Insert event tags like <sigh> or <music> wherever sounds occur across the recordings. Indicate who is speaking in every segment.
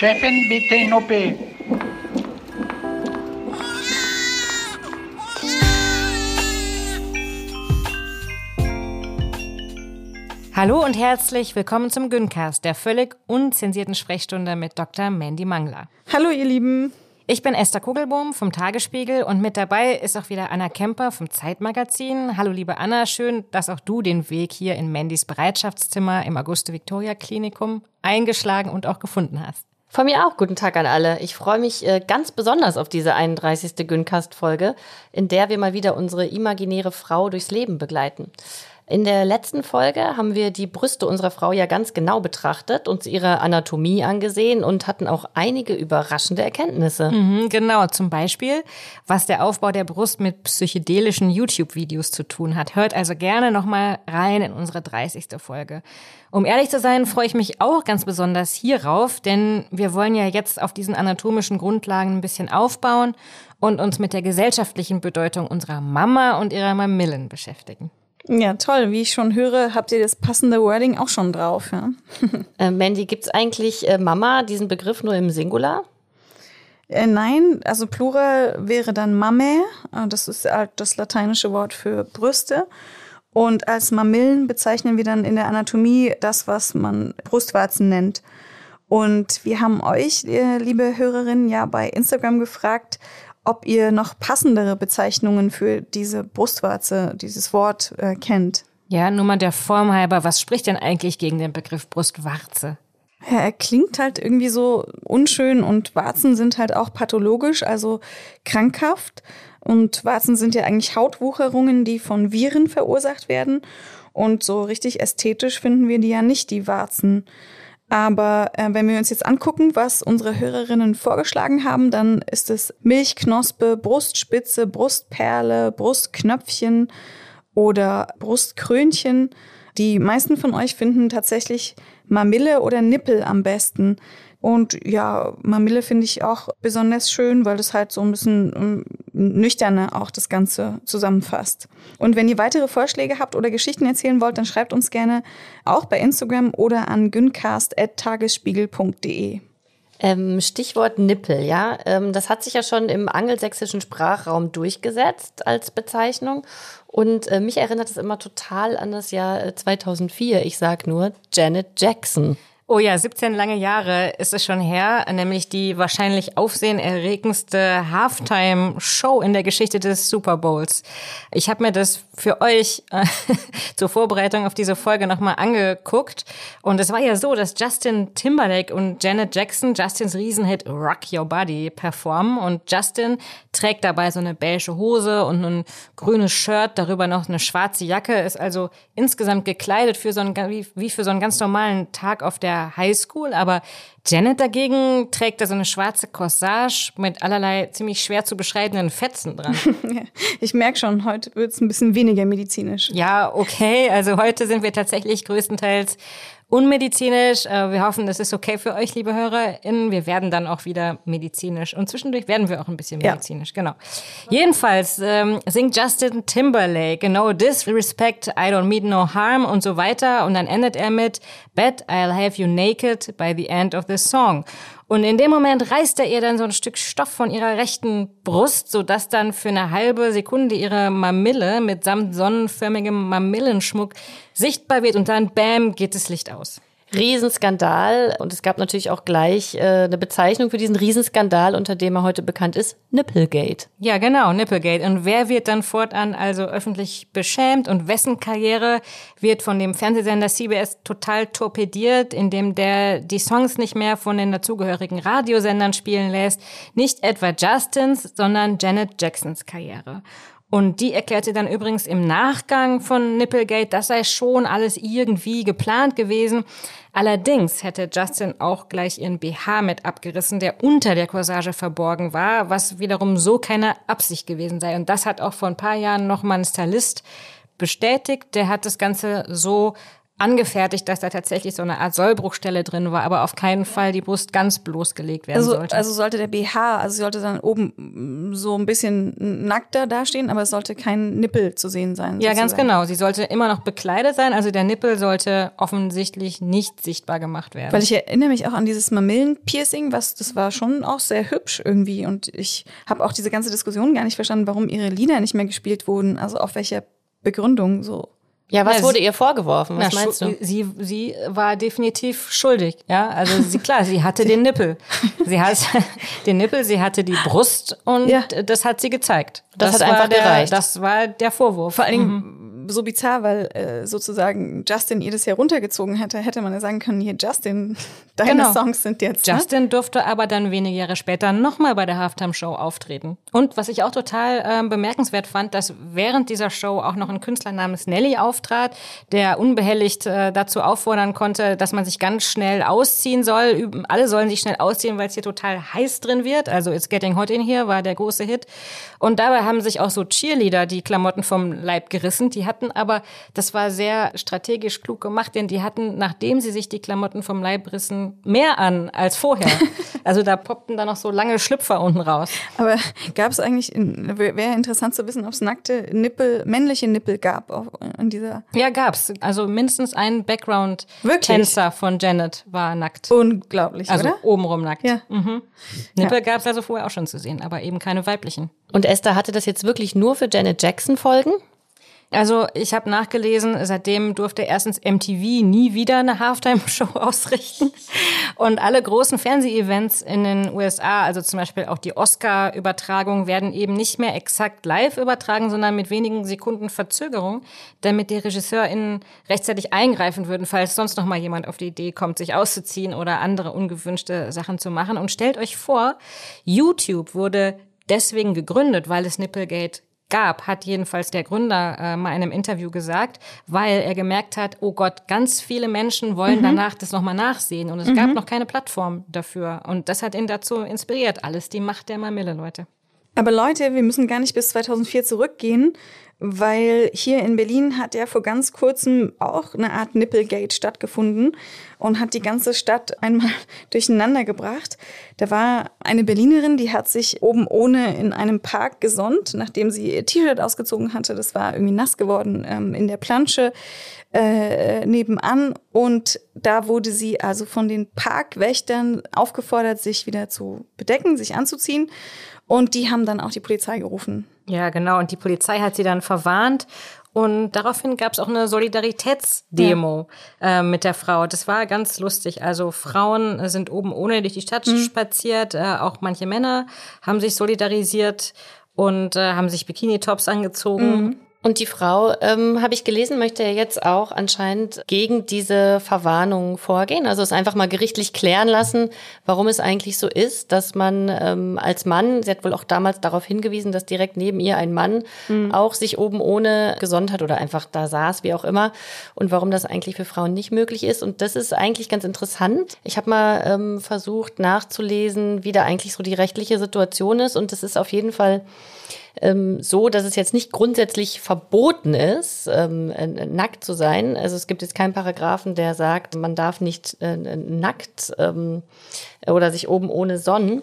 Speaker 1: Chefin, bitte in OP.
Speaker 2: Hallo und herzlich willkommen zum Güncast, der völlig unzensierten Sprechstunde mit Dr. Mandy Mangler.
Speaker 3: Hallo ihr Lieben.
Speaker 2: Ich bin Esther Kugelbohm vom Tagesspiegel und mit dabei ist auch wieder Anna Kemper vom Zeitmagazin. Hallo liebe Anna, schön, dass auch du den Weg hier in Mandys Bereitschaftszimmer im Auguste-Victoria-Klinikum eingeschlagen und auch gefunden hast.
Speaker 4: Von mir auch guten Tag an alle. Ich freue mich äh, ganz besonders auf diese 31. Güncast-Folge, in der wir mal wieder unsere imaginäre Frau durchs Leben begleiten. In der letzten Folge haben wir die Brüste unserer Frau ja ganz genau betrachtet, uns ihre Anatomie angesehen und hatten auch einige überraschende Erkenntnisse.
Speaker 2: Mhm, genau, zum Beispiel, was der Aufbau der Brust mit psychedelischen YouTube-Videos zu tun hat. Hört also gerne nochmal rein in unsere 30. Folge. Um ehrlich zu sein, freue ich mich auch ganz besonders hierauf, denn wir wollen ja jetzt auf diesen anatomischen Grundlagen ein bisschen aufbauen und uns mit der gesellschaftlichen Bedeutung unserer Mama und ihrer Mamillen beschäftigen.
Speaker 3: Ja, toll. Wie ich schon höre, habt ihr das passende Wording auch schon drauf. Ja? <laughs>
Speaker 4: äh, Mandy, gibt's eigentlich äh, Mama diesen Begriff nur im Singular?
Speaker 3: Äh, nein, also Plural wäre dann Mame. Äh, das ist halt das lateinische Wort für Brüste. Und als Mamillen bezeichnen wir dann in der Anatomie das, was man Brustwarzen nennt. Und wir haben euch, äh, liebe Hörerinnen, ja bei Instagram gefragt, ob ihr noch passendere Bezeichnungen für diese Brustwarze, dieses Wort äh, kennt.
Speaker 2: Ja, nur mal der Form halber, was spricht denn eigentlich gegen den Begriff Brustwarze?
Speaker 3: Ja, er klingt halt irgendwie so unschön und Warzen sind halt auch pathologisch, also krankhaft. Und Warzen sind ja eigentlich Hautwucherungen, die von Viren verursacht werden. Und so richtig ästhetisch finden wir die ja nicht, die Warzen. Aber äh, wenn wir uns jetzt angucken, was unsere Hörerinnen vorgeschlagen haben, dann ist es Milchknospe, Brustspitze, Brustperle, Brustknöpfchen oder Brustkrönchen. Die meisten von euch finden tatsächlich Mamille oder Nippel am besten. Und ja, Mamille finde ich auch besonders schön, weil das halt so ein bisschen ähm, nüchterner auch das Ganze zusammenfasst. Und wenn ihr weitere Vorschläge habt oder Geschichten erzählen wollt, dann schreibt uns gerne auch bei Instagram oder an güncast.tagesspiegel.de.
Speaker 4: Ähm, Stichwort Nippel, ja. Ähm, das hat sich ja schon im angelsächsischen Sprachraum durchgesetzt als Bezeichnung. Und äh, mich erinnert es immer total an das Jahr 2004. Äh, ich sag nur Janet Jackson.
Speaker 2: Oh ja, 17 lange Jahre ist es schon her, nämlich die wahrscheinlich aufsehenerregendste Halftime-Show in der Geschichte des Super Bowls. Ich habe mir das für euch äh, <laughs> zur Vorbereitung auf diese Folge nochmal angeguckt. Und es war ja so, dass Justin Timberlake und Janet Jackson Justins Riesenhit Rock Your Body performen. Und Justin trägt dabei so eine beige Hose und ein grünes Shirt, darüber noch eine schwarze Jacke, ist also insgesamt gekleidet für so einen, wie, für so einen ganz normalen Tag auf der Highschool, aber Janet dagegen trägt da so eine schwarze Corsage mit allerlei ziemlich schwer zu beschreibenden Fetzen dran. <laughs>
Speaker 3: ich merke schon, heute wird es ein bisschen weniger medizinisch.
Speaker 2: Ja, okay. Also heute sind wir tatsächlich größtenteils unmedizinisch. Äh, wir hoffen, das ist okay für euch, liebe HörerInnen. Wir werden dann auch wieder medizinisch. Und zwischendurch werden wir auch ein bisschen medizinisch, ja. genau. Jedenfalls ähm, singt Justin Timberlake, no disrespect, I don't mean no harm und so weiter. Und dann endet er mit, bet I'll have you naked by the end of the song. Und in dem Moment reißt er ihr dann so ein Stück Stoff von ihrer rechten Brust, sodass dann für eine halbe Sekunde ihre Mamille mit samt sonnenförmigem Mamillenschmuck sichtbar wird und dann, bam, geht das Licht aus.
Speaker 4: Riesenskandal. Und es gab natürlich auch gleich äh, eine Bezeichnung für diesen Riesenskandal, unter dem er heute bekannt ist, Nipplegate.
Speaker 2: Ja, genau, Nipplegate. Und wer wird dann fortan also öffentlich beschämt und wessen Karriere wird von dem Fernsehsender CBS total torpediert, indem der die Songs nicht mehr von den dazugehörigen Radiosendern spielen lässt? Nicht etwa Justins, sondern Janet Jacksons Karriere. Und die erklärte dann übrigens im Nachgang von Nipplegate, das sei schon alles irgendwie geplant gewesen. Allerdings hätte Justin auch gleich ihren BH mit abgerissen, der unter der Corsage verborgen war, was wiederum so keine Absicht gewesen sei. Und das hat auch vor ein paar Jahren noch mal ein Stylist bestätigt. Der hat das Ganze so angefertigt, dass da tatsächlich so eine Art Sollbruchstelle drin war, aber auf keinen Fall die Brust ganz bloßgelegt werden
Speaker 3: Also,
Speaker 2: sollte.
Speaker 3: also sollte der BH, also sollte dann oben so ein bisschen nackter dastehen, aber es sollte kein Nippel zu sehen sein.
Speaker 2: ja, ganz genau. Sie sollte immer noch bekleidet sein, also der Nippel sollte offensichtlich nicht sichtbar gemacht werden.
Speaker 3: Weil ich erinnere mich auch an dieses Mamillen-Piercing, was das war schon auch sehr hübsch irgendwie. Und ich habe auch diese ganze Diskussion gar nicht verstanden, warum ihre Lieder nicht mehr gespielt wurden. Also auf welcher Begründung so.
Speaker 4: Ja, was
Speaker 2: Ja,
Speaker 4: wurde ihr vorgeworfen? Was
Speaker 2: Na,
Speaker 4: meinst du?
Speaker 2: Sie, sie war definitiv schuldig, ja. Also sie, klar, sie hatte den Nippel. Sie hat <laughs> den Nippel, sie hatte die Brust und
Speaker 3: Ja.
Speaker 2: das hat sie gezeigt.
Speaker 4: Das hat
Speaker 2: war
Speaker 4: einfach
Speaker 2: der,
Speaker 4: gereicht.
Speaker 2: Das war der Vorwurf.
Speaker 3: Vor allen Dingen so bizarr, weil äh, sozusagen Justin ihr das ja runtergezogen hätte, hätte man ja sagen können, hier Justin, <laughs> deine
Speaker 2: Genau.
Speaker 3: Songs sind jetzt. ne?
Speaker 2: Justin durfte aber dann wenige Jahre später nochmal bei der Halftime-Show auftreten. Und was ich auch total ähm, bemerkenswert fand, dass während dieser Show auch noch ein Künstler namens Nelly auftrat, der unbehelligt äh, dazu auffordern konnte, dass man sich ganz schnell ausziehen soll. Alle sollen sich schnell ausziehen, weil es hier total heiß drin wird. Also It's Getting Hot in Here war der große Hit. Und dabei haben sich auch so Cheerleader die Klamotten vom Leib gerissen. Die hatten aber, das war sehr strategisch klug gemacht, denn die hatten, nachdem sie sich die Klamotten vom Leib rissen, mehr an als vorher. <laughs> also da poppten da noch so lange Schlüpfer unten raus.
Speaker 3: Aber gab es eigentlich, wäre interessant zu wissen, ob es nackte Nippel, männliche Nippel gab auf, in dieser.
Speaker 2: Ja, gab's. Also mindestens ein? Background-Tänzer von Janet war nackt.
Speaker 3: Unglaublich,
Speaker 2: Also
Speaker 3: oder?
Speaker 2: obenrum nackt.
Speaker 3: Ja.
Speaker 2: Mhm. Nippel gab's also vorher auch schon zu sehen, aber eben keine weiblichen.
Speaker 4: Und Esther hatte das jetzt wirklich nur für Janet Jackson Folgen?
Speaker 2: Also ich habe nachgelesen, seitdem durfte erstens MTV nie wieder eine Halftime-Show <laughs> ausrichten. Und alle großen Fernseh-Events in den USA, also zum Beispiel auch die Oscar-Übertragung, werden eben nicht mehr exakt live übertragen, sondern mit wenigen Sekunden Verzögerung, damit die RegisseurInnen rechtzeitig eingreifen würden, falls sonst noch mal jemand auf die Idee kommt, sich auszuziehen oder andere ungewünschte Sachen zu machen. Und stellt euch vor, YouTube wurde deswegen gegründet, weil es Nipplegate gab, hat jedenfalls der Gründer äh, mal in einem Interview gesagt, weil er gemerkt hat, oh Gott, ganz viele Menschen wollen danach das nochmal nachsehen und es gab noch keine Plattform dafür. Und das hat ihn dazu inspiriert. Alles die Macht der Mamille, Leute.
Speaker 3: Aber Leute, wir müssen gar nicht bis 2004 zurückgehen, weil hier in Berlin hat ja vor ganz kurzem auch eine Art Nipplegate stattgefunden und hat die ganze Stadt einmal <laughs> durcheinander gebracht. Da war eine Berlinerin, die hat sich oben ohne in einem Park gesonnt, nachdem sie ihr T-Shirt ausgezogen hatte. Das war irgendwie nass geworden ähm, in der Plansche äh, nebenan. Und da wurde sie also von den Parkwächtern aufgefordert, sich wieder zu bedecken, sich anzuziehen. Und die haben dann auch die Polizei gerufen.
Speaker 2: Ja, genau. Und die Polizei hat sie dann verwarnt. Und daraufhin gab es auch eine Solidaritätsdemo äh, mit der Frau. Das war ganz lustig. Also Frauen sind oben ohne durch die Stadt spaziert. Äh, auch manche Männer haben sich solidarisiert und äh, haben sich Bikini-Tops angezogen.
Speaker 4: Und die Frau, ähm, habe ich gelesen, möchte ja jetzt auch anscheinend gegen diese Verwarnung vorgehen. Also es einfach mal gerichtlich klären lassen, warum es eigentlich so ist, dass man ähm, als Mann, sie hat wohl auch damals darauf hingewiesen, dass direkt neben ihr ein Mann auch sich oben ohne gesonnt hat oder einfach da saß, wie auch immer. Und warum das eigentlich für Frauen nicht möglich ist. Und das ist eigentlich ganz interessant. Ich habe mal ähm, versucht nachzulesen, wie da eigentlich so die rechtliche Situation ist. Und das ist auf jeden Fall ähm, so, dass es jetzt nicht grundsätzlich verboten ist, ähm, äh, nackt zu sein. Also es gibt jetzt keinen Paragraphen, der sagt, man darf nicht äh, nackt ähm, oder sich oben ohne sonnen.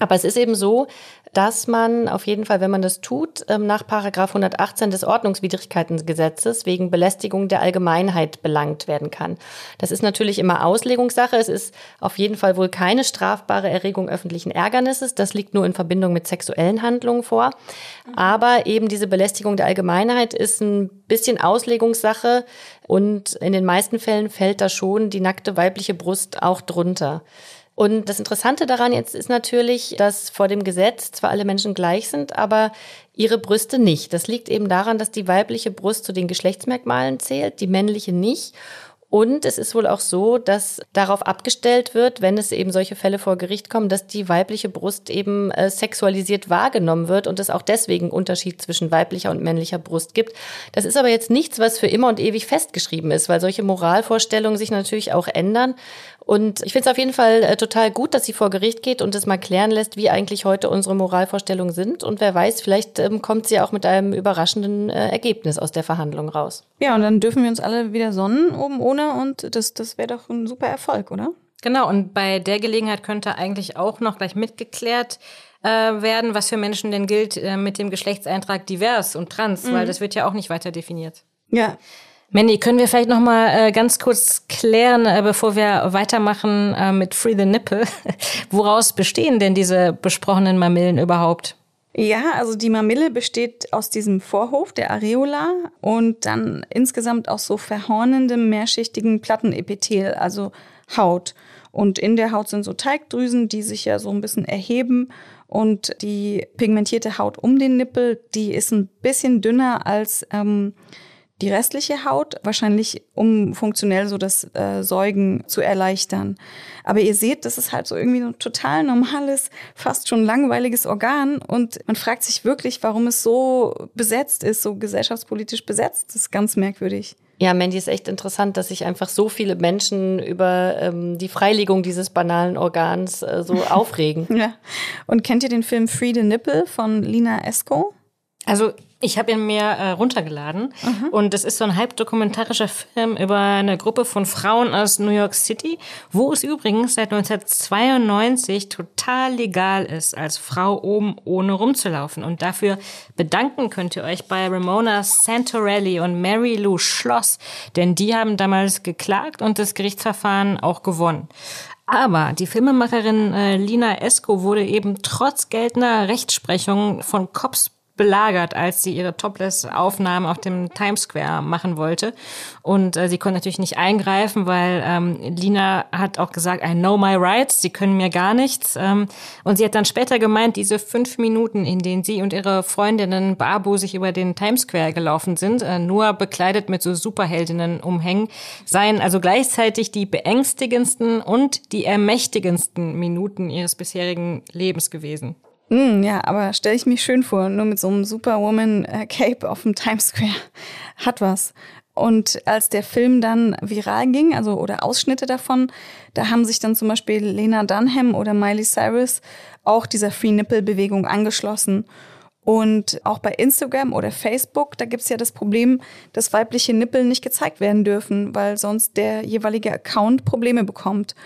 Speaker 4: Aber es ist eben so, dass man auf jeden Fall, wenn man das tut, ähm, nach Paragraph 118 des Ordnungswidrigkeitengesetzes wegen Belästigung der Allgemeinheit belangt werden kann. Das ist natürlich immer Auslegungssache. Es ist auf jeden Fall wohl keine strafbare Erregung öffentlichen Ärgernisses. Das liegt nur in Verbindung mit sexuellen Handlungen vor. Aber eben diese Belästigung der Allgemeinheit ist ein bisschen Auslegungssache und in den meisten Fällen fällt da schon die nackte weibliche Brust auch drunter. Und das Interessante daran jetzt ist natürlich, dass vor dem Gesetz zwar alle Menschen gleich sind, aber ihre Brüste nicht. Das liegt eben daran, dass die weibliche Brust zu den Geschlechtsmerkmalen zählt, die männliche nicht. Und es ist wohl auch so, dass darauf abgestellt wird, wenn es eben solche Fälle vor Gericht kommen, dass die weibliche Brust eben äh, sexualisiert wahrgenommen wird und es auch deswegen Unterschied zwischen weiblicher und männlicher Brust gibt. Das ist aber jetzt nichts, was für immer und ewig festgeschrieben ist, weil solche Moralvorstellungen sich natürlich auch ändern. Und ich finde es auf jeden Fall äh, total gut, dass sie vor Gericht geht und es mal klären lässt, wie eigentlich heute unsere Moralvorstellungen sind. Und wer weiß, vielleicht ähm, kommt sie auch mit einem überraschenden äh, Ergebnis aus der Verhandlung raus.
Speaker 3: Ja, und dann dürfen wir uns alle wieder sonnen oben ohne und das, das wäre doch ein super Erfolg, oder?
Speaker 2: Genau, und bei der Gelegenheit könnte eigentlich auch noch gleich mitgeklärt äh, werden, was für Menschen denn gilt äh, mit dem Geschlechtseintrag divers und trans, mhm. weil das wird ja auch nicht weiter definiert.
Speaker 3: Ja,
Speaker 2: Mandy, können wir vielleicht noch mal äh, ganz kurz klären, äh, bevor wir weitermachen äh, mit Free the Nipple, <laughs> woraus bestehen denn diese besprochenen Mamillen überhaupt?
Speaker 3: Ja, also die Mamille besteht aus diesem Vorhof der Areola und dann insgesamt aus so verhornendem, mehrschichtigen Plattenepithel, also Haut. Und in der Haut sind so Teigdrüsen, die sich ja so ein bisschen erheben. Und die pigmentierte Haut um den Nippel, die ist ein bisschen dünner als ähm, die restliche Haut, wahrscheinlich um funktionell so das äh, Säugen zu erleichtern. Aber ihr seht, das ist halt so irgendwie ein total normales, fast schon langweiliges Organ und man fragt sich wirklich, warum es so besetzt ist, so gesellschaftspolitisch besetzt. Das ist ganz merkwürdig.
Speaker 4: Ja, Mandy ist echt interessant, dass sich einfach so viele Menschen über ähm, die Freilegung dieses banalen Organs äh, so <laughs> aufregen.
Speaker 3: ja. Und kennt ihr den Film Free the Nipple von Lina Esco?
Speaker 2: Also ich habe ihn mir äh, runtergeladen mhm. und es ist so ein halbdokumentarischer Film über eine Gruppe von Frauen aus New York City, wo es übrigens seit 1992 total legal ist, als Frau oben ohne rumzulaufen. Und dafür bedanken könnt ihr euch bei Ramona Santorelli und Mary Lou Schloss, denn die haben damals geklagt und das Gerichtsverfahren auch gewonnen. Aber die Filmemacherin äh, Lina Esco wurde eben trotz geltender Rechtsprechung von Cops belagert, als sie ihre Topless-Aufnahmen auf dem Times Square machen wollte. Und äh, sie konnte natürlich nicht eingreifen, weil ähm, Lina hat auch gesagt, I know my rights, sie können mir gar nichts. Ähm, und sie hat dann später gemeint, diese fünf Minuten, in denen sie und ihre Freundinnen Babu sich über den Times Square gelaufen sind, äh, nur bekleidet mit so Superheldinnen umhängen, seien also gleichzeitig die beängstigendsten und die ermächtigendsten Minuten ihres bisherigen Lebens gewesen.
Speaker 3: Mm, ja, aber stelle ich mich schön vor, nur mit so einem Superwoman-Cape auf dem Times Square. <laughs> Hat was. Und als der Film dann viral ging, also oder Ausschnitte davon, da haben sich dann zum Beispiel Lena Dunham oder Miley Cyrus auch dieser Free Nipple-Bewegung angeschlossen. Und auch bei Instagram oder Facebook, da gibt's ja das Problem, dass weibliche Nippel nicht gezeigt werden dürfen, weil sonst der jeweilige Account Probleme bekommt.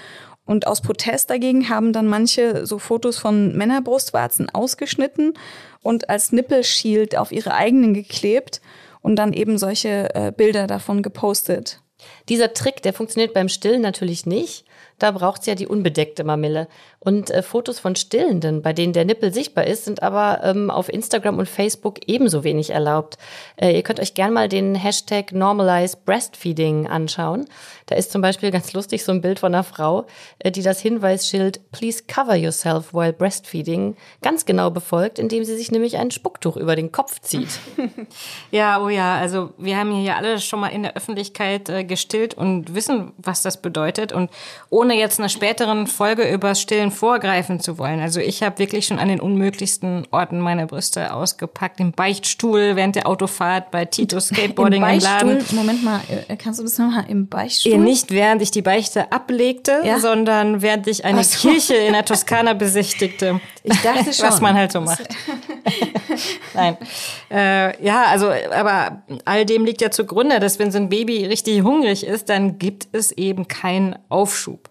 Speaker 3: Und aus Protest dagegen haben dann manche so Fotos von Männerbrustwarzen ausgeschnitten und als Nippelshield auf ihre eigenen geklebt und dann eben solche äh, Bilder davon gepostet.
Speaker 4: Dieser Trick, der funktioniert beim Stillen natürlich nicht. Da braucht es ja die unbedeckte Mamille. Und äh, Fotos von Stillenden, bei denen der Nippel sichtbar ist, sind aber ähm, auf Instagram und Facebook ebenso wenig erlaubt. Äh, ihr könnt euch gern mal den Hashtag Normalize Breastfeeding anschauen. Da ist zum Beispiel ganz lustig so ein Bild von einer Frau, äh, die das Hinweisschild Please cover yourself while breastfeeding ganz genau befolgt, indem sie sich nämlich ein Spucktuch über den Kopf zieht. <laughs>
Speaker 2: ja, oh ja, also wir haben hier ja alle schon mal in der Öffentlichkeit äh, gestillt und wissen, was das bedeutet. Und ohne jetzt einer späteren Folge übers Stillen vorgreifen zu wollen. Also ich habe wirklich schon an den unmöglichsten Orten meine Brüste ausgepackt. Im Beichtstuhl, während der Autofahrt, bei Tito Skateboarding
Speaker 3: Im,
Speaker 2: im Laden.
Speaker 3: Moment mal, äh, kannst du das nochmal im Beichtstuhl?
Speaker 2: Nicht während ich die Beichte ablegte, ja? sondern während ich eine so. Kirche in der Toskana besichtigte.
Speaker 3: Ich dachte schon.
Speaker 2: Was man halt so macht. <laughs> Nein. Äh, ja, also, aber all dem liegt ja zugrunde, dass wenn so ein Baby richtig hungrig ist, dann gibt es eben keinen Aufschub.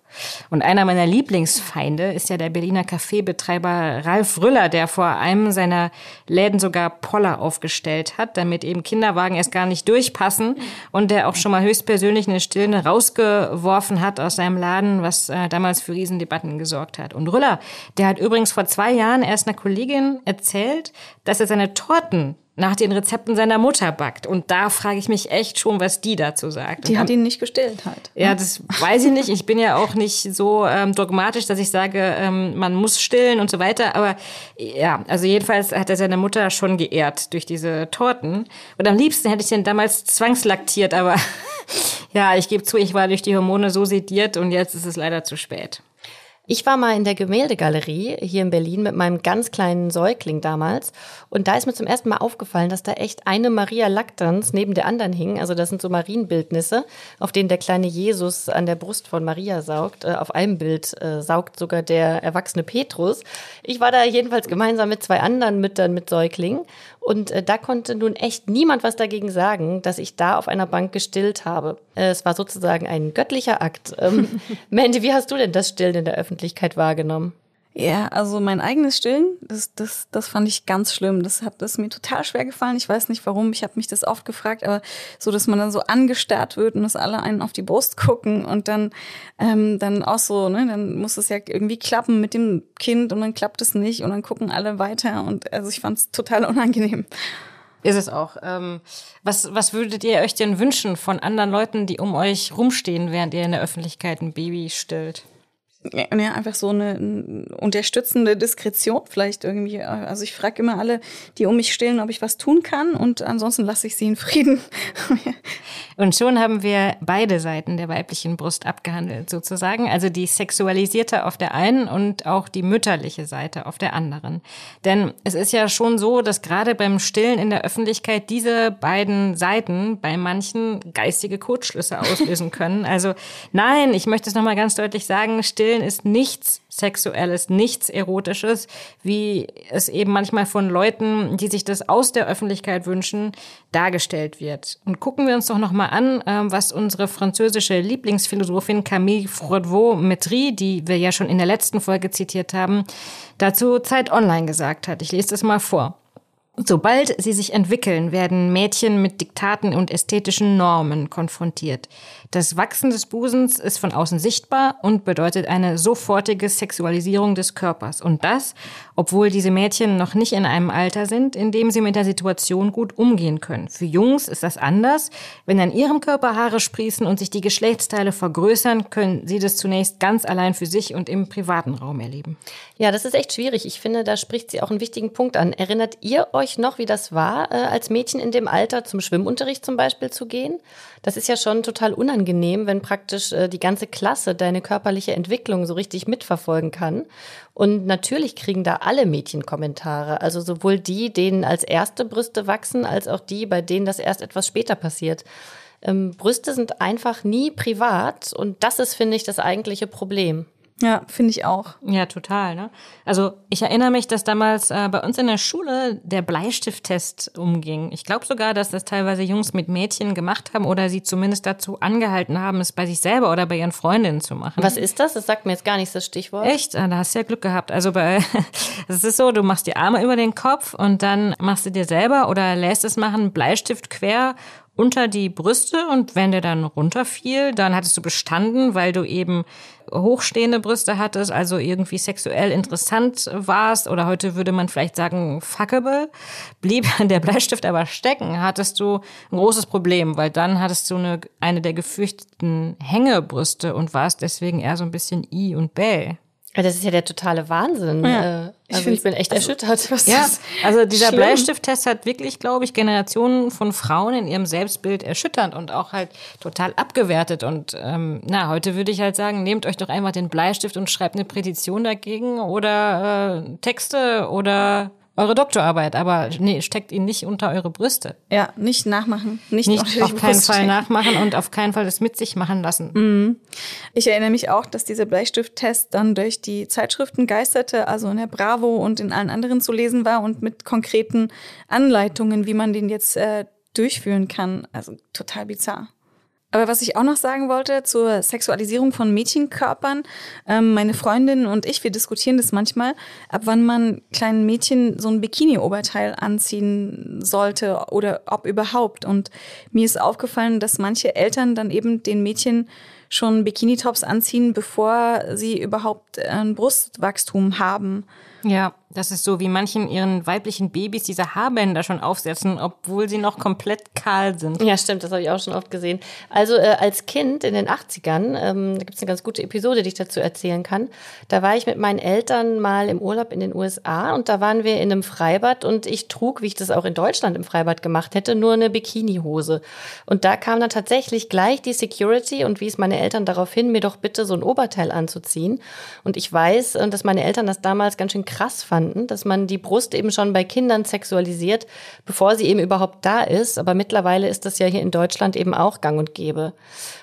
Speaker 2: Und einer meiner Lieblingsfeinde ist ja der Berliner Kaffeebetreiber Ralf Rüller, der vor einem seiner Läden sogar Poller aufgestellt hat, damit eben Kinderwagen erst gar nicht durchpassen und der auch schon mal höchstpersönlich eine Stilne rausgeworfen hat aus seinem Laden, was äh, damals für Riesendebatten gesorgt hat. Und Rüller, der hat übrigens vor zwei Jahren erst einer Kollegin erzählt, dass er seine Torten nach den Rezepten seiner Mutter backt. Und da frage ich mich echt schon, was die dazu sagt.
Speaker 3: Die hat ihn nicht gestillt halt.
Speaker 2: ja, das weiß ich nicht. Ich bin ja auch nicht so ähm, dogmatisch, dass ich sage, ähm, man muss stillen und so weiter. Aber ja, also jedenfalls hat er seine Mutter schon geehrt durch diese Torten. Und am liebsten hätte ich den damals zwangslaktiert, aber <laughs> ja, ich gebe zu, ich war durch die Hormone so sediert und jetzt ist es leider zu spät.
Speaker 4: Ich war mal in der Gemäldegalerie hier in Berlin mit meinem ganz kleinen Säugling damals. Und da ist mir zum ersten Mal aufgefallen, dass da echt eine Maria Lactans neben der anderen hing. Also das sind so Marienbildnisse, auf denen der kleine Jesus an der Brust von Maria saugt. Äh, auf einem Bild äh, saugt sogar der erwachsene Petrus. Ich war da jedenfalls gemeinsam mit zwei anderen Müttern mit Säuglingen. Und äh, da konnte nun echt niemand was dagegen sagen, dass ich da auf einer Bank gestillt habe. Äh, es war sozusagen ein göttlicher Akt. Ähm, <laughs> Mandy, wie hast du denn das Stillen in der Öffentlichkeit wahrgenommen?
Speaker 3: Ja, also mein eigenes Stillen, das, das, das fand ich ganz schlimm. Das hat das mir total schwer gefallen. Ich weiß nicht warum. Ich habe mich das oft gefragt, aber so, dass man dann so angestarrt wird und dass alle einen auf die Brust gucken und dann, ähm, dann auch so, ne, dann muss es ja irgendwie klappen mit dem Kind und dann klappt es nicht und dann gucken alle weiter und also ich fand es total unangenehm.
Speaker 2: Ist es auch. Ähm, was, was würdet ihr euch denn wünschen von anderen Leuten, die um euch rumstehen, während ihr in der Öffentlichkeit ein Baby stillt?
Speaker 3: Ja, ja, einfach so eine unterstützende Diskretion vielleicht irgendwie. Also ich frage immer alle, die um mich stillen, ob ich was tun kann und ansonsten lasse ich sie in Frieden. <laughs>
Speaker 2: Und schon haben wir beide Seiten der weiblichen Brust abgehandelt, sozusagen. Also die sexualisierte auf der einen und auch die mütterliche Seite auf der anderen. Denn es ist ja schon so, dass gerade beim Stillen in der Öffentlichkeit diese beiden Seiten bei manchen geistige Kurzschlüsse auslösen können. Also nein, ich möchte es nochmal ganz deutlich sagen, Stillen ist nichts Sexuelles, nichts Erotisches, wie es eben manchmal von Leuten, die sich das aus der Öffentlichkeit wünschen, dargestellt wird. Und gucken wir uns doch nochmal an, ähm, was unsere französische Lieblingsphilosophin Camille Froidevaux-Metry, die wir ja schon in der letzten Folge zitiert haben, dazu Zeit Online gesagt hat. Ich lese das mal vor. Sobald sie sich entwickeln, werden Mädchen mit Diktaten und ästhetischen Normen konfrontiert. Das Wachsen des Busens ist von außen sichtbar und bedeutet eine sofortige Sexualisierung des Körpers. Und das, obwohl diese Mädchen noch nicht in einem Alter sind, in dem sie mit der Situation gut umgehen können. Für Jungs ist das anders. Wenn an ihrem Körper Haare sprießen und sich die Geschlechtsteile vergrößern, können sie das zunächst ganz allein für sich und im privaten Raum erleben.
Speaker 4: Ja, das ist echt schwierig. Ich finde, da spricht sie auch einen wichtigen Punkt an. Erinnert ihr euch noch, wie das war, äh, als Mädchen in dem Alter zum Schwimmunterricht zum Beispiel zu gehen? Das ist ja schon total unangenehm, wenn praktisch äh, die ganze Klasse deine körperliche Entwicklung so richtig mitverfolgen kann. Und natürlich kriegen da alle Mädchen Kommentare. Also sowohl die, denen als erste Brüste wachsen, als auch die, bei denen das erst etwas später passiert. Ähm, Brüste sind einfach nie privat und das ist, finde ich, das eigentliche Problem.
Speaker 3: Ja, finde ich auch.
Speaker 2: Ja, total. Ne? Also ich erinnere mich, dass damals äh, bei uns in der Schule der Bleistifttest umging. Ich glaube sogar, dass das teilweise Jungs mit Mädchen gemacht haben oder sie zumindest dazu angehalten haben, es bei sich selber oder bei ihren Freundinnen zu machen.
Speaker 4: Was ist das? Das sagt mir jetzt gar nichts, das Stichwort.
Speaker 2: Echt? Ah, Da hast du ja Glück gehabt. Also bei, <laughs> es ist so, du machst die Arme über den Kopf und dann machst du dir selber oder lässt es machen, Bleistift quer unter die Brüste und wenn der dann runterfiel, dann hattest du bestanden, weil du eben hochstehende Brüste hattest, also irgendwie sexuell interessant warst oder heute würde man vielleicht sagen fuckable. Blieb <laughs> der Bleistift aber stecken, hattest du ein großes Problem, weil dann hattest du eine, eine der gefürchteten Hängebrüste und warst deswegen eher so ein bisschen I und Bäh.
Speaker 4: Ja, Das ist ja der totale Wahnsinn.
Speaker 3: Ja.
Speaker 4: Äh,
Speaker 3: Ich
Speaker 4: Also ich,
Speaker 3: find's-
Speaker 4: bin echt erschüttert. Was
Speaker 2: Ja, also dieser
Speaker 3: schlimm.
Speaker 2: Bleistifttest hat wirklich, glaube ich, Generationen von Frauen in ihrem Selbstbild erschüttert und auch halt total abgewertet. Und ähm, na, heute würde ich halt sagen, nehmt euch doch einfach den Bleistift und schreibt eine Petition dagegen oder äh, Texte oder eure Doktorarbeit, aber nee, steckt ihn nicht unter eure Brüste.
Speaker 3: Ja, nicht nachmachen. Nicht,
Speaker 2: Nicht auf keinen
Speaker 3: Brust
Speaker 2: Fall
Speaker 3: stecken.
Speaker 2: nachmachen und auf keinen Fall das mit sich machen lassen.
Speaker 3: Ich erinnere mich auch, dass dieser Bleistifttest dann durch die Zeitschriften geisterte, also in der Bravo und in allen anderen zu lesen war und mit konkreten Anleitungen, wie man den jetzt äh, durchführen kann. Also total bizarr. Aber was ich auch noch sagen wollte zur Sexualisierung von Mädchenkörpern, ähm, meine Freundin und ich, wir diskutieren das manchmal, ab wann man kleinen Mädchen so ein Bikini-Oberteil anziehen sollte oder ob überhaupt. Und mir ist aufgefallen, dass manche Eltern dann eben den Mädchen schon Bikini-Tops anziehen, bevor sie überhaupt ein Brustwachstum haben.
Speaker 2: Ja, das ist so, wie manchen ihren weiblichen Babys diese Haarbänder schon aufsetzen, obwohl sie noch komplett kahl sind.
Speaker 4: Ja, stimmt, das habe ich auch schon oft gesehen. Also äh, als Kind in den 80ern, ähm, da gibt es eine ganz gute Episode, die ich dazu erzählen kann. Da war ich mit meinen Eltern mal im Urlaub in den USA und da waren wir in einem Freibad und ich trug, wie ich das auch in Deutschland im Freibad gemacht hätte, nur eine Bikinihose. Und da kam dann tatsächlich gleich die Security und wies meine Eltern darauf hin, mir doch bitte so ein Oberteil anzuziehen. Und ich weiß, äh, dass meine Eltern das damals ganz schön krass fanden, dass man die Brust eben schon bei Kindern sexualisiert, bevor sie eben überhaupt da ist. Aber mittlerweile ist das ja hier in Deutschland eben auch gang und gäbe.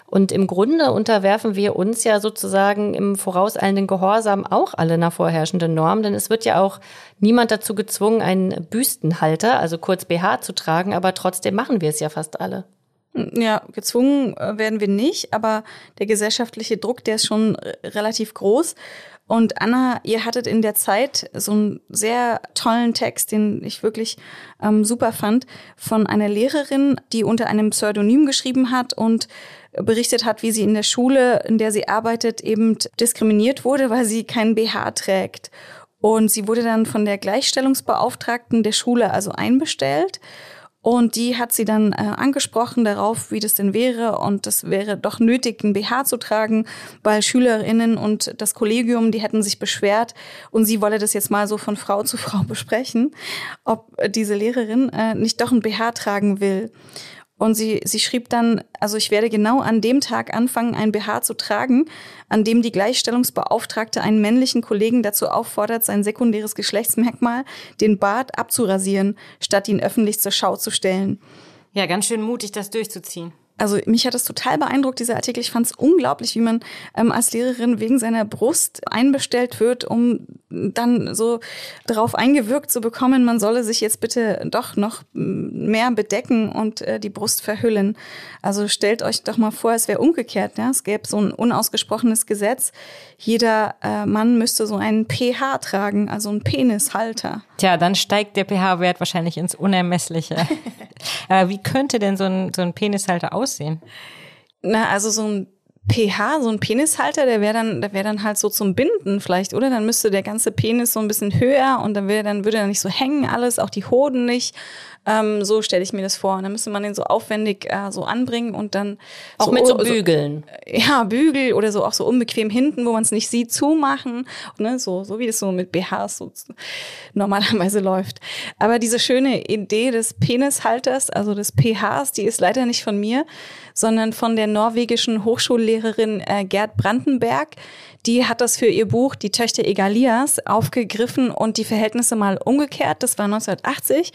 Speaker 4: Und im Grunde unterwerfen wir uns ja sozusagen im vorauseilenden Gehorsam auch alle einer vorherrschenden Norm, denn es wird ja auch niemand dazu gezwungen, einen Büstenhalter, also kurz BH zu tragen, aber trotzdem machen wir es ja fast alle.
Speaker 3: Ja, gezwungen äh, werden wir nicht, aber der gesellschaftliche Druck, der ist schon äh, relativ groß. Und Anna, ihr hattet in der Zeit so einen sehr tollen Text, den ich wirklich ähm, super fand, von einer Lehrerin, die unter einem Pseudonym geschrieben hat und berichtet hat, wie sie in der Schule, in der sie arbeitet, eben diskriminiert wurde, weil sie keinen BH trägt. Und sie wurde dann von der Gleichstellungsbeauftragten der Schule also einbestellt. Und die hat sie dann äh, angesprochen darauf, wie das denn wäre. Und das wäre doch nötig, ein BH zu tragen, weil Schülerinnen und das Kollegium, die hätten sich beschwert. Und sie wolle das jetzt mal so von Frau zu Frau <laughs> besprechen, ob diese Lehrerin äh, nicht doch ein BH tragen will. Und sie, sie schrieb dann, also ich werde genau an dem Tag anfangen, ein BH zu tragen, an dem die Gleichstellungsbeauftragte einen männlichen Kollegen dazu auffordert, sein sekundäres Geschlechtsmerkmal, den Bart, abzurasieren, statt ihn öffentlich zur Schau zu stellen.
Speaker 2: Ja, ganz schön mutig, das durchzuziehen.
Speaker 3: Also mich hat das total beeindruckt, dieser Artikel. Ich fand es unglaublich, wie man ähm, als Lehrerin wegen seiner Brust einbestellt wird, um dann so darauf eingewirkt zu bekommen, man solle sich jetzt bitte doch noch mehr bedecken und äh, die Brust verhüllen. Also stellt euch doch mal vor, es wäre umgekehrt. Ja? Es gäbe so ein unausgesprochenes Gesetz. Jeder äh, Mann müsste so einen pH tragen, also einen Penishalter.
Speaker 2: Tja, dann steigt der pH-Wert wahrscheinlich ins Unermessliche. <laughs> äh, wie könnte denn so ein, so ein Penishalter aussehen?
Speaker 3: Na, also so ein pH, so ein Penishalter, der wäre dann, der wäre dann halt so zum Binden vielleicht, oder? Dann müsste der ganze Penis so ein bisschen höher und dann wäre, dann würde er nicht so hängen alles, auch die Hoden nicht. Ähm, so stelle ich mir das vor. Und dann müsste man den so aufwendig äh, so anbringen und dann
Speaker 4: auch
Speaker 3: so,
Speaker 4: mit so Bügeln.
Speaker 3: So, ja, Bügel oder so auch so unbequem hinten, wo man es nicht sieht, zumachen. Ne, so, so wie das so mit BHs so normalerweise läuft. Aber diese schöne Idee des Penishalters, also des PHs, die ist leider nicht von mir, sondern von der norwegischen Hochschullehrerin äh, Gerd Brandenberg. Die hat das für ihr Buch Die Töchter Egalias aufgegriffen und die Verhältnisse mal umgekehrt. Das war 1980.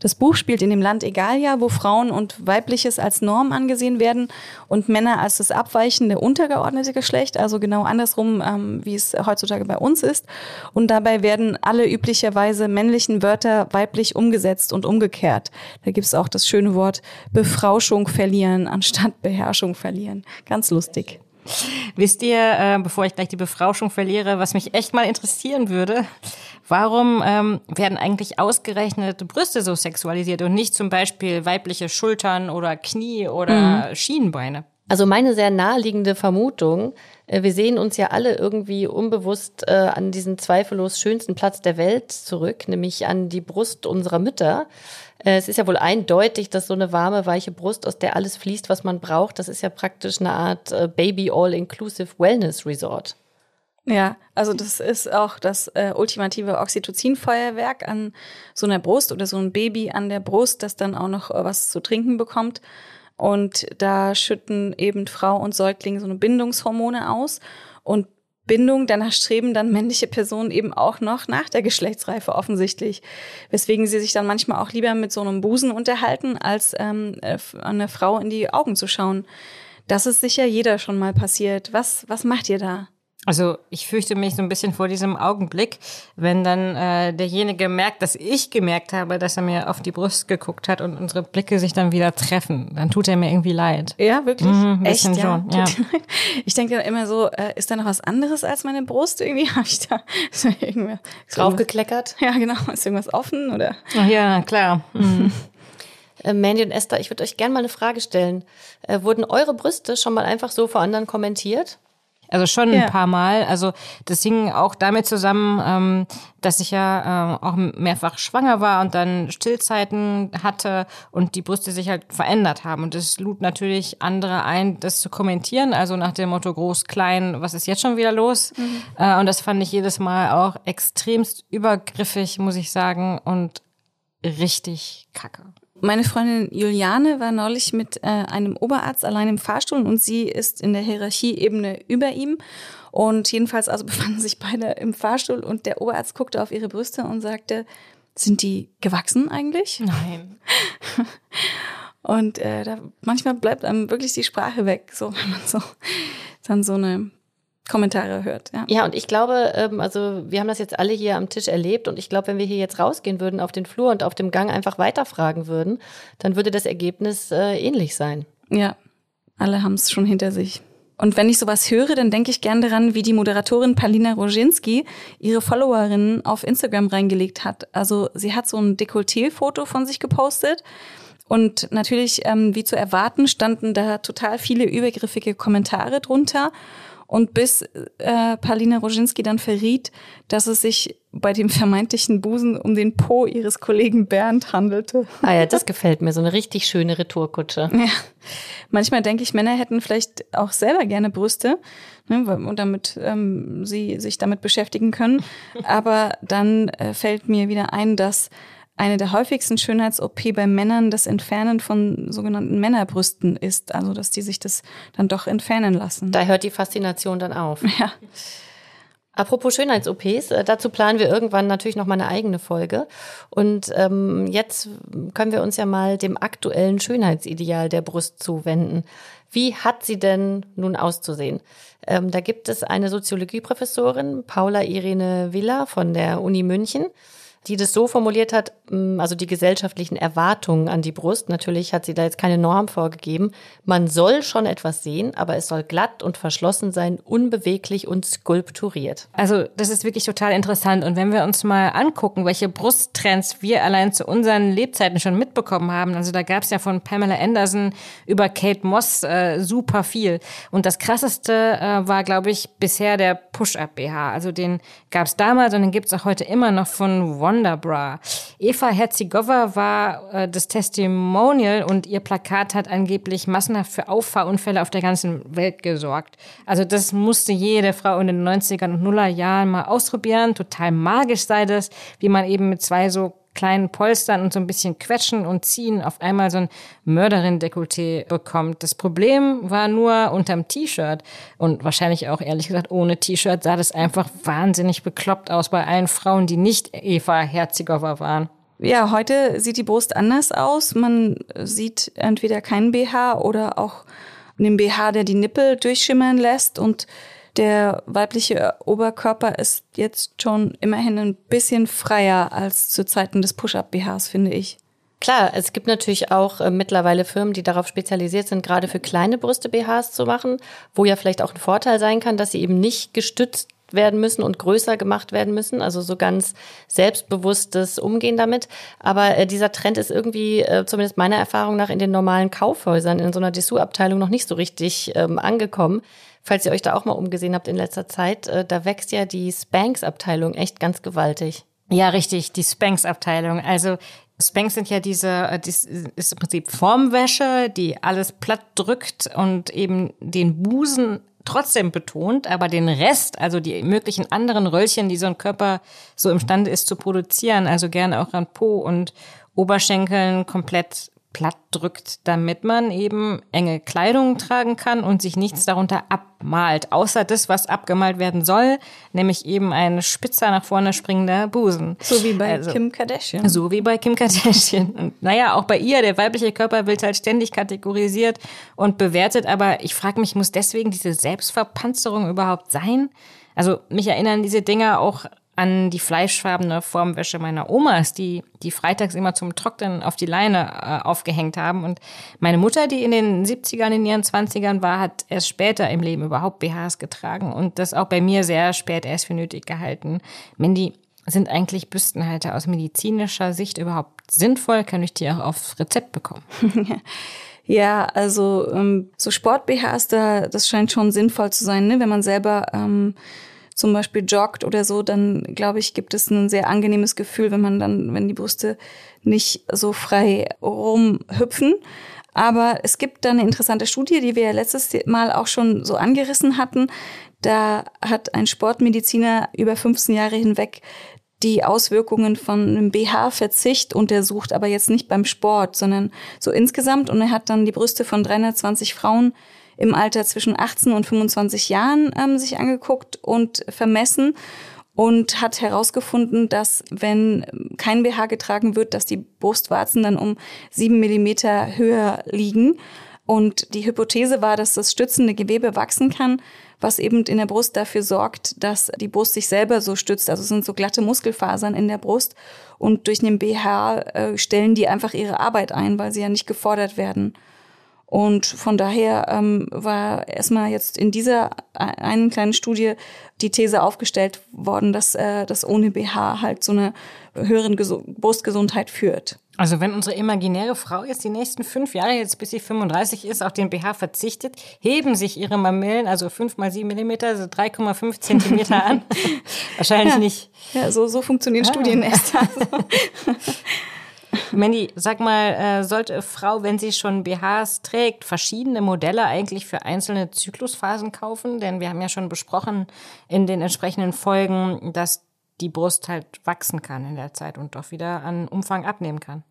Speaker 3: Das Buch spielt in dem Land Egalia, wo Frauen und Weibliches als Norm angesehen werden und Männer als das abweichende, untergeordnete Geschlecht, also genau andersrum, ähm, wie es heutzutage bei uns ist. Und dabei werden alle üblicherweise männlichen Wörter weiblich umgesetzt und umgekehrt. Da gibt es auch das schöne Wort Befrauschung verlieren anstatt Beherrschung verlieren. Ganz lustig.
Speaker 2: Wisst ihr, äh, bevor ich gleich die Befrauschung verliere, was mich echt mal interessieren würde, warum ähm, werden eigentlich ausgerechnet Brüste so sexualisiert und nicht zum Beispiel weibliche Schultern oder Knie oder mhm. Schienenbeine?
Speaker 4: Also meine sehr naheliegende Vermutung, äh, wir sehen uns ja alle irgendwie unbewusst äh, an diesen zweifellos schönsten Platz der Welt zurück, nämlich an die Brust unserer Mütter. Äh, es ist ja wohl eindeutig, dass so eine warme, weiche Brust, aus der alles fließt, was man braucht, das ist ja praktisch eine Art äh, Baby All-Inclusive Wellness Resort.
Speaker 3: Ja, also das ist auch das äh, ultimative Oxytocin-Feuerwerk an so einer Brust oder so ein Baby an der Brust, das dann auch noch äh, was zu trinken bekommt. Und da schütten eben Frau und Säugling so eine Bindungshormone aus. Und Bindung, danach streben dann männliche Personen eben auch noch nach der Geschlechtsreife offensichtlich. Weswegen sie sich dann manchmal auch lieber mit so einem Busen unterhalten, als ähm, äh, eine Frau in die Augen zu schauen. Das ist sicher jeder schon mal passiert. Was, was macht ihr da?
Speaker 2: Also ich fürchte mich so ein bisschen vor diesem Augenblick, wenn dann äh, derjenige merkt, dass ich gemerkt habe, dass er mir auf die Brust geguckt hat und unsere Blicke sich dann wieder treffen. Dann tut er mir irgendwie leid.
Speaker 3: Ja, wirklich?
Speaker 2: Mhm, Echt, ja? Schon, ja. <laughs>
Speaker 3: Ich denke dann immer so, äh, ist da noch was anderes als meine Brust? Irgendwie <laughs> habe ich da
Speaker 4: so irgendwas draufgekleckert.
Speaker 3: Ja, genau. Ist irgendwas offen oder?
Speaker 2: Ach ja, klar. Mhm. <laughs>
Speaker 4: Äh, Mandy und Esther, ich würde euch gerne mal eine Frage stellen. Äh, wurden eure Brüste schon mal einfach so vor anderen kommentiert?
Speaker 2: Also schon
Speaker 3: Ja.
Speaker 2: ein paar Mal. Also das hing auch damit zusammen, ähm, dass ich ja äh, auch mehrfach schwanger war und dann Stillzeiten hatte und die Brüste sich halt verändert haben. Und das lud natürlich andere ein, das zu kommentieren. Also nach dem Motto groß, klein, was ist jetzt schon wieder los? Äh, und das fand ich jedes Mal auch extremst übergriffig, muss ich sagen, und richtig kacke.
Speaker 3: Meine Freundin Juliane war neulich mit äh, einem Oberarzt allein im Fahrstuhl und sie ist in der Hierarchieebene über ihm. Und jedenfalls also <laughs> befanden sich beide im Fahrstuhl und der Oberarzt guckte auf ihre Brüste und sagte, sind die gewachsen eigentlich?
Speaker 2: Nein. <laughs>
Speaker 3: Und äh, da manchmal bleibt einem wirklich die Sprache weg, so wenn man so dann so eine Kommentare hört. Ja.
Speaker 4: Ja, und ich glaube, ähm, also wir haben das jetzt alle hier am Tisch erlebt und ich glaube, wenn wir hier jetzt rausgehen würden auf den Flur und auf dem Gang einfach weiterfragen würden, dann würde das Ergebnis äh, ähnlich sein.
Speaker 3: Ja, alle haben es schon hinter sich. Und wenn ich sowas höre, dann denke ich gern daran, wie die Moderatorin Palina Roginski ihre Followerinnen auf Instagram reingelegt hat. Also sie hat so ein Dekolleté-Foto von sich gepostet. Und natürlich, ähm, wie zu erwarten, standen da total viele übergriffige Kommentare drunter. Und bis äh, Palina Roginski dann verriet, dass es sich bei dem vermeintlichen Busen um den Po ihres Kollegen Bernd handelte.
Speaker 4: Ah ja, das gefällt mir, so eine richtig schöne Retourkutsche.
Speaker 3: Ja. Manchmal denke ich, Männer hätten vielleicht auch selber gerne Brüste, ne, damit ähm, sie sich damit beschäftigen können. Aber dann äh, fällt mir wieder ein, dass eine der häufigsten Schönheits-OP bei Männern das Entfernen von sogenannten Männerbrüsten ist. Also, dass die sich das dann doch entfernen lassen.
Speaker 4: Da hört die Faszination dann auf.
Speaker 3: Ja.
Speaker 4: Apropos Schönheits-OPs, äh, dazu planen wir irgendwann natürlich noch mal eine eigene Folge. Und ähm, jetzt können wir uns ja mal dem aktuellen Schönheitsideal der Brust zuwenden. Wie hat sie denn nun auszusehen? Ähm, da gibt es eine Soziologieprofessorin, Paula Irene Villa von der Uni München, die das so formuliert hat, mh, also die gesellschaftlichen Erwartungen an die Brust. Natürlich hat sie da jetzt keine Norm vorgegeben. Man soll schon etwas sehen, aber es soll glatt und verschlossen sein, unbeweglich und skulpturiert.
Speaker 2: Also das ist wirklich total interessant. Und wenn wir uns mal angucken, welche Brusttrends wir allein zu unseren Lebzeiten schon mitbekommen haben, also da gab es ja von Pamela Anderson über Kate Moss äh, super viel. Und das krasseste äh, war, glaube ich, bisher der Push-Up-BH. Also den gab es damals und den gibt es auch heute immer noch von Wonderbra. Eva Herzigova war äh, das Testimonial und ihr Plakat hat angeblich massenhaft für Auffahrunfälle auf der ganzen Welt gesorgt. Also das musste jede Frau in den 90er und Nuller Jahren mal ausprobieren. Total magisch sei das, wie man eben mit zwei so kleinen Polstern und so ein bisschen quetschen und ziehen auf einmal so ein Mörderin-Dekolleté bekommt. Das Problem war nur unterm T-Shirt und wahrscheinlich auch ehrlich gesagt ohne T-Shirt sah das einfach wahnsinnig bekloppt aus bei allen Frauen, die nicht Eva Herzigova waren.
Speaker 3: Ja, heute sieht die Brust anders aus. Man sieht entweder keinen BH oder auch einen BH, der die Nippel durchschimmern lässt und der weibliche Oberkörper ist jetzt schon immerhin ein bisschen freier als zu Zeiten des Push-Up-BHs, finde ich.
Speaker 4: Klar, es gibt natürlich auch äh, mittlerweile Firmen, die darauf spezialisiert sind, gerade für kleine Brüste BHs zu machen, wo ja vielleicht auch ein Vorteil sein kann, dass sie eben nicht gestützt werden müssen und größer gemacht werden müssen, also so ganz selbstbewusstes Umgehen damit. Aber äh, dieser Trend ist irgendwie, äh, zumindest meiner Erfahrung nach, in den normalen Kaufhäusern, in so einer Dessous-Abteilung noch nicht so richtig ähm, angekommen. Falls ihr euch da auch mal umgesehen habt in letzter Zeit, äh, da wächst ja die Spanx-Abteilung echt ganz gewaltig.
Speaker 2: Ja, richtig, die Spanx-Abteilung. Also Spanx sind ja diese, äh, das ist im Prinzip Formwäsche, die alles platt drückt und eben den Busen trotzdem betont, aber den Rest, also die möglichen anderen Röllchen, die so ein Körper so imstande ist zu produzieren, also gerne auch an Po und Oberschenkeln komplett platt drückt, damit man eben enge Kleidung tragen kann und sich nichts darunter abmalt, außer das, was abgemalt werden soll, nämlich eben ein spitzer nach vorne springender Busen.
Speaker 3: So wie bei
Speaker 2: Also-
Speaker 3: Kim Kardashian.
Speaker 2: So wie bei Kim Kardashian. Und naja, auch bei ihr, der weibliche Körper wird halt ständig kategorisiert und bewertet, aber ich frage mich, muss deswegen diese Selbstverpanzerung überhaupt sein? Also mich erinnern diese Dinger auch an die fleischfarbene Formwäsche meiner Omas, die die freitags immer zum Trocknen auf die Leine äh, aufgehängt haben. Und meine Mutter, die in den 70ern, in ihren 20ern war, hat erst später im Leben überhaupt BHs getragen und das auch bei mir sehr spät erst für nötig gehalten. Mindy, sind eigentlich Büstenhalter aus medizinischer Sicht überhaupt sinnvoll? Kann ich die auch aufs Rezept bekommen? <laughs>
Speaker 3: Ja, also ähm, so Sport-BHs, da, das scheint schon sinnvoll zu sein, ne? wenn man selber ähm, zum Beispiel joggt oder so, dann glaube ich, gibt es ein sehr angenehmes Gefühl, wenn man dann, wenn die Brüste nicht so frei rumhüpfen. Aber es gibt da eine interessante Studie, die wir ja letztes Mal auch schon so angerissen hatten. Da hat ein Sportmediziner über 15 Jahre hinweg die Auswirkungen von einem BH-Verzicht untersucht, aber jetzt nicht beim Sport, sondern so insgesamt. Und er hat dann die Brüste von 320 Frauen im Alter zwischen 18 und 25 Jahren ähm, sich angeguckt und vermessen und hat herausgefunden, dass wenn kein BH getragen wird, dass die Brustwarzen dann um sieben Millimeter höher liegen. Und die Hypothese war, dass das stützende Gewebe wachsen kann, was eben in der Brust dafür sorgt, dass die Brust sich selber so stützt. Also es sind so glatte Muskelfasern in der Brust und durch den BH äh, stellen die einfach ihre Arbeit ein, weil sie ja nicht gefordert werden. Und von daher ähm, war erstmal jetzt in dieser einen kleinen Studie die These aufgestellt worden, dass äh, das ohne BH halt zu einer höheren Ges Brustgesundheit führt.
Speaker 2: Also wenn unsere imaginäre Frau jetzt die nächsten fünf Jahre, jetzt bis sie 35 ist, auf den BH verzichtet, heben sich ihre Mamillen, also fünf mal sieben Millimeter, also 3,5 Zentimeter an. <laughs> Wahrscheinlich
Speaker 3: ja.
Speaker 2: nicht.
Speaker 3: Ja, so, so funktionieren ah. Studien erst. <laughs> <laughs>
Speaker 2: Mandy, sag mal, äh, sollte Frau, wenn sie schon BHs trägt, verschiedene Modelle eigentlich für einzelne Zyklusphasen kaufen? Denn wir haben ja schon besprochen in den entsprechenden Folgen, dass die Brust halt wachsen kann in der Zeit und doch wieder an Umfang abnehmen kann.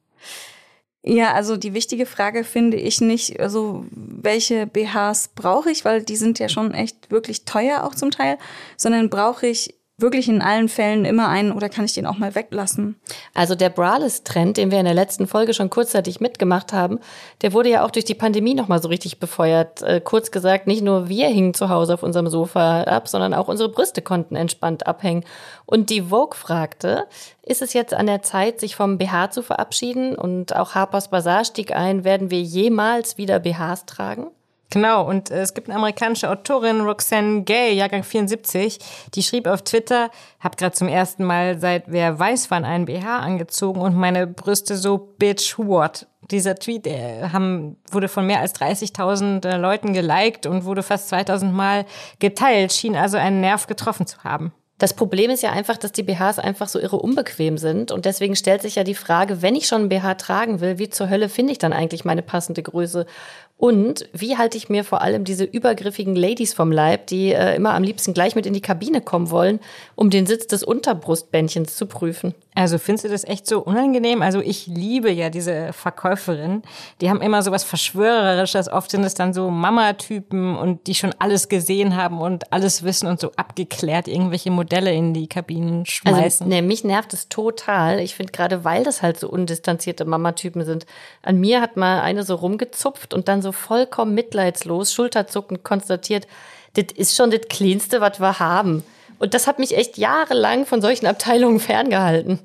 Speaker 3: Ja, also die wichtige Frage finde ich nicht, also welche BHs brauche ich, weil die sind ja schon echt wirklich teuer auch zum Teil, sondern brauche ich wirklich in allen Fällen immer einen oder kann ich den auch mal weglassen?
Speaker 4: Also der Braless-Trend, den wir in der letzten Folge schon kurzzeitig mitgemacht haben, der wurde ja auch durch die Pandemie nochmal so richtig befeuert. Äh, kurz gesagt, nicht nur wir hingen zu Hause auf unserem Sofa ab, sondern auch unsere Brüste konnten entspannt abhängen. Und die Vogue fragte, ist es jetzt an der Zeit, sich vom BH zu verabschieden? Und auch Harper's Bazaar stieg ein, werden wir jemals wieder BHs tragen?
Speaker 2: Genau, und äh, es gibt eine amerikanische Autorin, Roxanne Gay, Jahrgang 74, die schrieb auf Twitter, hab gerade zum ersten Mal seit wer weiß wann einen BH angezogen und meine Brüste so bitch what. Dieser Tweet äh, haben, wurde von mehr als 30.000 äh, Leuten geliked und wurde fast 2000 Mal geteilt, schien also einen Nerv getroffen zu haben.
Speaker 4: Das Problem ist ja einfach, dass die BHs einfach so irre unbequem sind. Und deswegen stellt sich ja die Frage, wenn ich schon einen BH tragen will, wie zur Hölle finde ich dann eigentlich meine passende Größe? Und wie halte ich mir vor allem diese übergriffigen Ladies vom Leib, die äh, immer am liebsten gleich mit in die Kabine kommen wollen, um den Sitz des Unterbrustbändchens zu prüfen?
Speaker 2: Also findest du das echt so unangenehm? Also ich liebe ja diese Verkäuferinnen. Die haben immer so was Verschwörerisches. Oft sind es dann so Mama-Typen und die schon alles gesehen haben und alles wissen und so abgeklärt irgendwelche Modelle in die Kabinen schmeißen. Also,
Speaker 4: nee, mich nervt es total. Ich finde gerade, weil das halt so undistanzierte Mama-Typen sind. An mir hat mal eine so rumgezupft und dann so so vollkommen mitleidslos, schulterzuckend konstatiert, das ist schon das Cleanste, was wir haben. Und das hat mich echt jahrelang von solchen Abteilungen ferngehalten.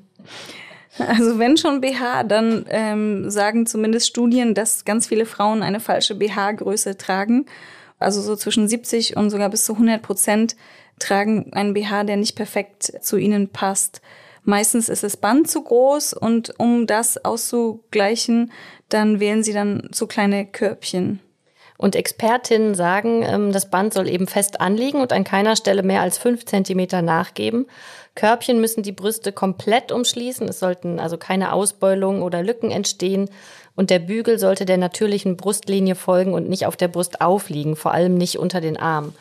Speaker 3: Also wenn schon BH, dann ähm, sagen zumindest Studien, dass ganz viele Frauen eine falsche BH-Größe tragen. Also so zwischen 70 und sogar bis zu 100 Prozent tragen einen BH, der nicht perfekt zu ihnen passt. Meistens ist das Band zu groß und um das auszugleichen, dann wählen sie dann so kleine Körbchen.
Speaker 4: Und Expertinnen sagen, ähm, das Band soll eben fest anliegen und an keiner Stelle mehr als fünf Zentimeter nachgeben. Körbchen müssen die Brüste komplett umschließen. Es sollten also keine Ausbeulungen oder Lücken entstehen. Und der Bügel sollte der natürlichen Brustlinie folgen und nicht auf der Brust aufliegen, vor allem nicht unter den Armen.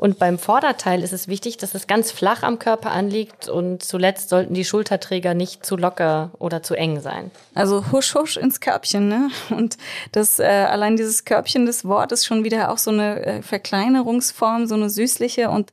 Speaker 4: Und beim Vorderteil ist es wichtig, dass es ganz flach am Körper anliegt und zuletzt sollten die Schulterträger nicht zu locker oder zu eng sein.
Speaker 3: Also husch husch ins Körbchen, ne? Und das äh, allein dieses Körbchen des Wortes schon wieder auch so eine äh, Verkleinerungsform, so eine süßliche und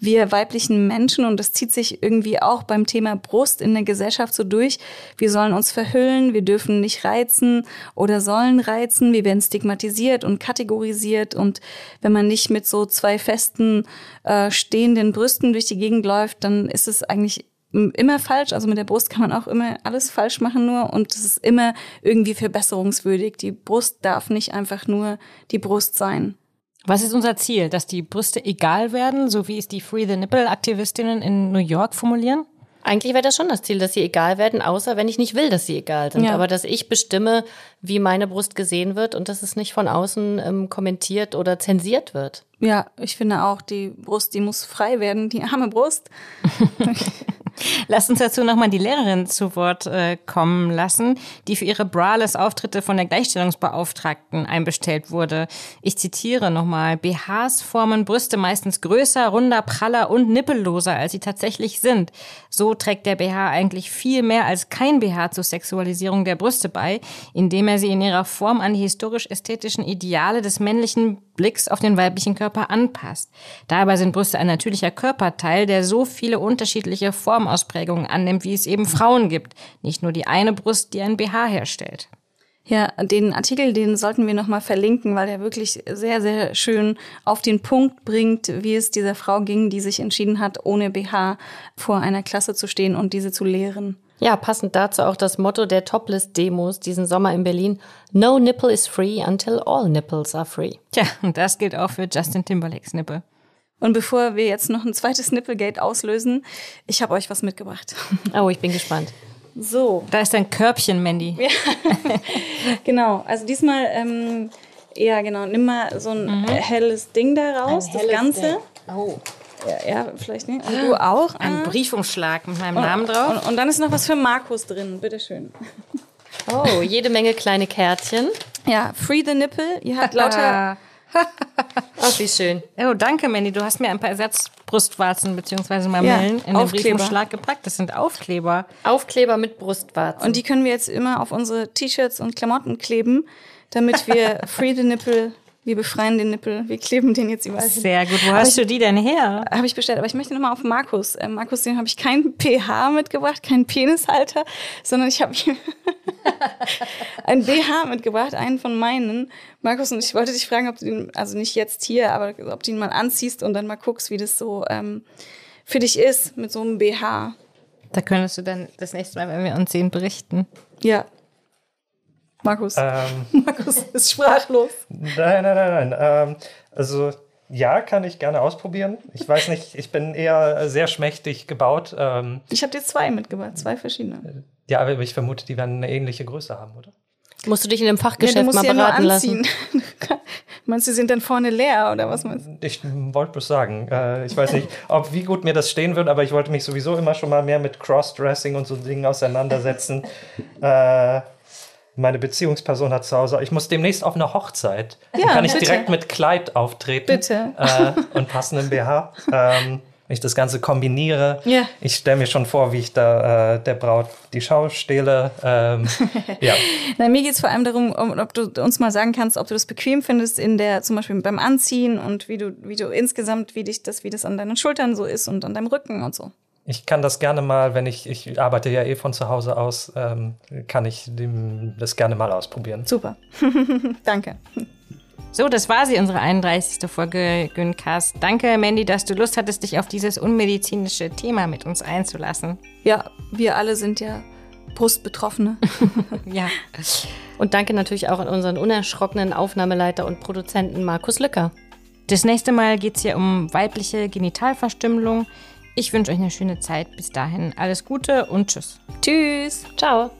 Speaker 3: wir weiblichen Menschen, und das zieht sich irgendwie auch beim Thema Brust in der Gesellschaft so durch, wir sollen uns verhüllen, wir dürfen nicht reizen oder sollen reizen, wir werden stigmatisiert und kategorisiert und wenn man nicht mit so zwei festen äh, stehenden Brüsten durch die Gegend läuft, dann ist es eigentlich immer falsch. Also mit der Brust kann man auch immer alles falsch machen nur und es ist immer irgendwie verbesserungswürdig. Die Brust darf nicht einfach nur die Brust sein.
Speaker 2: Was ist unser Ziel? Dass die Brüste egal werden, so wie es die Free the Nipple Aktivistinnen in New York formulieren?
Speaker 4: Eigentlich wäre das schon das Ziel, dass sie egal werden, außer wenn ich nicht will, dass sie egal sind.
Speaker 3: Ja.
Speaker 4: Aber dass ich bestimme, wie meine Brust gesehen wird und dass es nicht von außen ähm, kommentiert oder zensiert wird.
Speaker 3: Ja, ich finde auch, die Brust, die muss frei werden, die arme Brust. <laughs>
Speaker 2: Lasst uns dazu nochmal die Lehrerin zu Wort äh, kommen lassen, die für ihre Braless-Auftritte von der Gleichstellungsbeauftragten einbestellt wurde. Ich zitiere nochmal, BHs formen Brüste meistens größer, runder, praller und nippelloser, als sie tatsächlich sind. So trägt der BH eigentlich viel mehr als kein BH zur Sexualisierung der Brüste bei, indem er sie in ihrer Form an die historisch-ästhetischen Ideale des männlichen Blicks auf den weiblichen Körper anpasst. Dabei sind Brüste ein natürlicher Körperteil, der so viele unterschiedliche Formausprägungen annimmt, wie es eben Frauen gibt. Nicht nur die eine Brust, die ein BH herstellt.
Speaker 3: Ja, den Artikel, den sollten wir nochmal verlinken, weil er wirklich sehr, sehr schön auf den Punkt bringt, wie es dieser Frau ging, die sich entschieden hat, ohne BH vor einer Klasse zu stehen und diese zu lehren.
Speaker 4: Ja, passend dazu auch das Motto der Topless-Demos diesen Sommer in Berlin. No nipple is free until all nipples are free.
Speaker 2: Tja, und das gilt auch für Justin Timberlakes Nippel.
Speaker 3: Und bevor wir jetzt noch ein zweites Nipplegate auslösen, ich habe euch was mitgebracht. <laughs>
Speaker 4: Oh, ich bin gespannt.
Speaker 3: So,
Speaker 2: Da ist dein Körbchen, Mandy. <laughs>
Speaker 3: genau. Also diesmal, ähm, ja genau, nimm mal so ein helles Ding da raus, das Ganze.
Speaker 2: Oh.
Speaker 3: Ja, vielleicht nicht. Und du auch.
Speaker 2: Ein
Speaker 3: Ah.
Speaker 2: Briefumschlag mit meinem Namen drauf.
Speaker 3: Und, und dann ist noch was für Markus drin, bitteschön.
Speaker 4: Oh, jede Menge kleine Kärtchen.
Speaker 3: Ja, Free the Nipple. Ihr habt lauter. <laughs>
Speaker 4: Ach, wie schön.
Speaker 2: Oh, danke, Mandy. Du hast mir ein paar Ersatzbrustwarzen bzw. Mamellen
Speaker 3: Ja,
Speaker 2: in den
Speaker 3: Aufkleber.
Speaker 2: Briefumschlag gepackt. Das sind Aufkleber.
Speaker 4: Aufkleber mit Brustwarzen.
Speaker 3: Und die können wir jetzt immer auf unsere T-Shirts und Klamotten kleben, damit wir <laughs> Free the Nipple, wir befreien den Nippel, wir kleben den jetzt überall hin.
Speaker 2: Sehr gut. Wo hast du die denn her?
Speaker 3: Habe ich bestellt, aber ich möchte nochmal auf Markus. Äh, Markus, den habe ich keinen pH mitgebracht, keinen Penishalter, sondern ich habe ihm <laughs> ein BH mitgebracht, einen von meinen. Markus, und ich wollte dich fragen, ob du den, also nicht jetzt hier, aber ob du ihn mal anziehst und dann mal guckst, wie das so ähm, für dich ist mit so einem BH.
Speaker 2: Da könntest du dann das nächste Mal, wenn wir uns sehen, berichten.
Speaker 3: Ja. Markus.
Speaker 5: Ähm, <laughs>
Speaker 3: Markus ist sprachlos.
Speaker 5: nein, nein, nein, nein. Ähm, also ja, kann ich gerne ausprobieren. Ich weiß nicht, ich bin eher sehr schmächtig gebaut. Ähm,
Speaker 3: Ich habe dir zwei mitgebracht, zwei verschiedene.
Speaker 5: ja, aber ich vermute, die werden eine ähnliche Größe haben, oder?
Speaker 4: Musst du dich in einem
Speaker 3: Ja,
Speaker 4: Fachgeschäft
Speaker 3: du musst
Speaker 4: mal
Speaker 3: sie ja nur
Speaker 4: beraten
Speaker 3: anziehen.
Speaker 4: lassen. <laughs>
Speaker 3: meinst du, sie sind dann vorne leer oder was meinst du?
Speaker 5: Ich wollte bloß sagen, äh, ich weiß nicht, ob wie gut mir das stehen wird, aber ich wollte mich sowieso immer schon mal mehr mit Crossdressing und so Dingen auseinandersetzen. äh, meine Beziehungsperson hat zu Hause, ich muss demnächst auf eine Hochzeit. Dann
Speaker 3: Ja,
Speaker 5: kann ich
Speaker 3: bitte.
Speaker 5: direkt mit Kleid auftreten.
Speaker 3: Bitte.
Speaker 5: Äh, und passendem BH. Ähm, wenn ich das Ganze kombiniere.
Speaker 3: Ja.
Speaker 5: Ich stelle mir schon vor, wie ich da äh, der Braut die Schau stehle. Ähm, <laughs> ja.
Speaker 3: Nein, mir geht's vor allem darum, um, ob du uns mal sagen kannst, ob du das bequem findest in der, zum Beispiel beim Anziehen und wie du, wie du insgesamt, wie dich das, wie das an deinen Schultern so ist und an deinem Rücken und so.
Speaker 5: Ich kann das gerne mal, wenn ich, ich arbeite ja eh von zu Hause aus, ähm, kann ich dem, das gerne mal ausprobieren.
Speaker 3: Super. <laughs> Danke.
Speaker 2: So, das war sie, unsere 31. Folge Güncast. Danke, Mandy, dass du Lust hattest, dich auf dieses unmedizinische Thema mit uns einzulassen.
Speaker 3: Ja, wir alle sind ja Brustbetroffene. <laughs>
Speaker 2: Ja.
Speaker 4: Und danke natürlich auch an unseren unerschrockenen Aufnahmeleiter und Produzenten Markus Lücker.
Speaker 2: Das nächste Mal geht es hier um weibliche Genitalverstümmelung. Ich wünsche euch eine schöne Zeit. Bis dahin alles Gute und tschüss.
Speaker 3: Tschüss.
Speaker 4: Ciao.